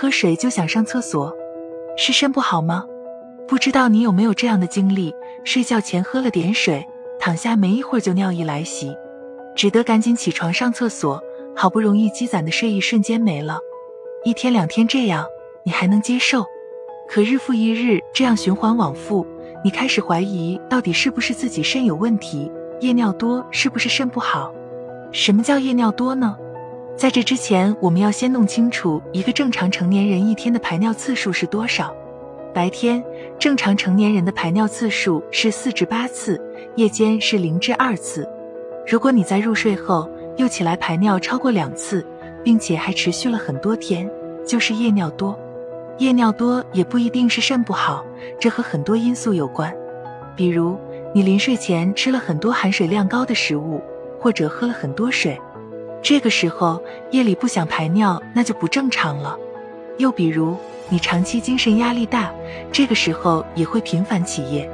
喝水就想上厕所，是肾不好吗？不知道你有没有这样的经历：睡觉前喝了点水，躺下没一会儿就尿意来袭，只得赶紧起床上厕所，好不容易积攒的睡意瞬间没了。一天两天这样，你还能接受？可日复一日这样循环往复，你开始怀疑到底是不是自己肾有问题，夜尿多是不是肾不好？什么叫夜尿多呢？在这之前，我们要先弄清楚一个正常成年人一天的排尿次数是多少。白天正常成年人的排尿次数是四至八次，夜间是零至二次。如果你在入睡后又起来排尿超过两次，并且还持续了很多天，就是夜尿多。夜尿多也不一定是肾不好，这和很多因素有关，比如你临睡前吃了很多含水量高的食物，或者喝了很多水。这个时候夜里不想排尿，那就不正常了。又比如你长期精神压力大，这个时候也会频繁起夜。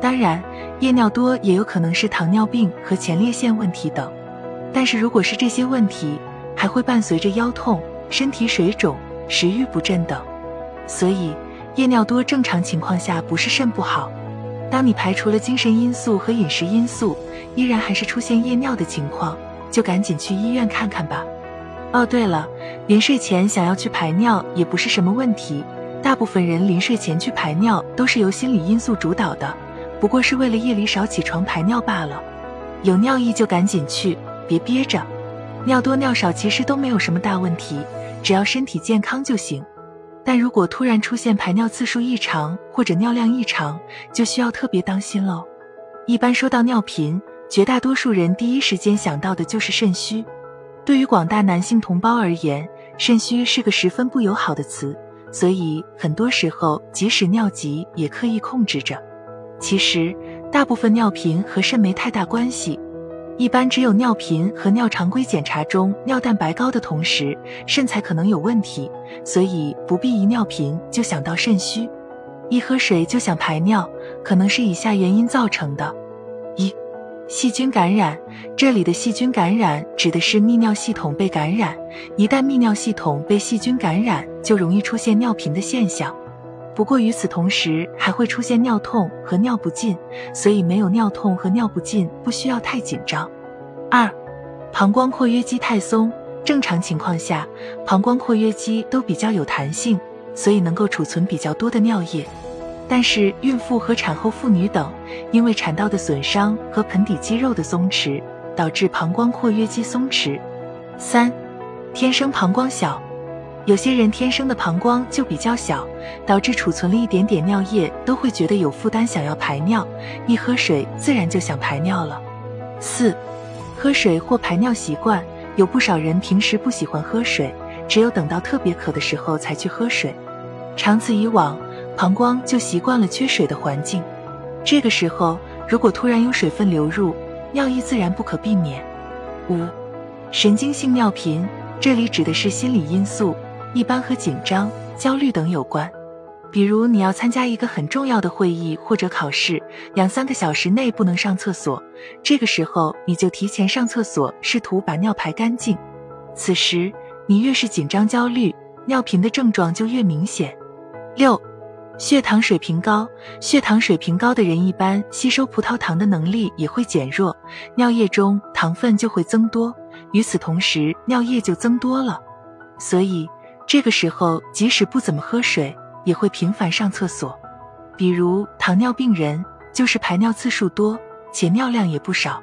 当然，夜尿多也有可能是糖尿病和前列腺问题等。但是如果是这些问题，还会伴随着腰痛、身体水肿、食欲不振等。所以夜尿多正常情况下不是肾不好。当你排除了精神因素和饮食因素，依然还是出现夜尿的情况。就赶紧去医院看看吧。哦，对了，临睡前想要去排尿也不是什么问题。大部分人临睡前去排尿都是由心理因素主导的，不过是为了夜里少起床排尿罢了。有尿意就赶紧去，别憋着。尿多尿少其实都没有什么大问题，只要身体健康就行。但如果突然出现排尿次数异常或者尿量异常，就需要特别当心喽。一般说到尿频。绝大多数人第一时间想到的就是肾虚。对于广大男性同胞而言，肾虚是个十分不友好的词，所以很多时候即使尿急也刻意控制着。其实，大部分尿频和肾没太大关系，一般只有尿频和尿常规检查中尿蛋白高的同时，肾才可能有问题。所以不必一尿频就想到肾虚，一喝水就想排尿，可能是以下原因造成的：细菌感染，这里的细菌感染指的是泌尿系统被感染。一旦泌尿系统被细菌感染，就容易出现尿频的现象。不过与此同时，还会出现尿痛和尿不尽，所以没有尿痛和尿不尽不需要太紧张。二，膀胱括约肌太松。正常情况下，膀胱括约肌都比较有弹性，所以能够储存比较多的尿液。但是孕妇和产后妇女等，因为产道的损伤和盆底肌肉的松弛，导致膀胱括约肌松弛。三，天生膀胱小，有些人天生的膀胱就比较小，导致储存了一点点尿液都会觉得有负担，想要排尿，一喝水自然就想排尿了。四，喝水或排尿习惯，有不少人平时不喜欢喝水，只有等到特别渴的时候才去喝水，长此以往。膀胱就习惯了缺水的环境，这个时候如果突然有水分流入，尿意自然不可避免。五、神经性尿频，这里指的是心理因素，一般和紧张、焦虑等有关。比如你要参加一个很重要的会议或者考试，两三个小时内不能上厕所，这个时候你就提前上厕所，试图把尿排干净。此时你越是紧张焦虑，尿频的症状就越明显。六。血糖水平高，血糖水平高的人一般吸收葡萄糖的能力也会减弱，尿液中糖分就会增多，与此同时尿液就增多了，所以这个时候即使不怎么喝水，也会频繁上厕所。比如糖尿病人就是排尿次数多，且尿量也不少。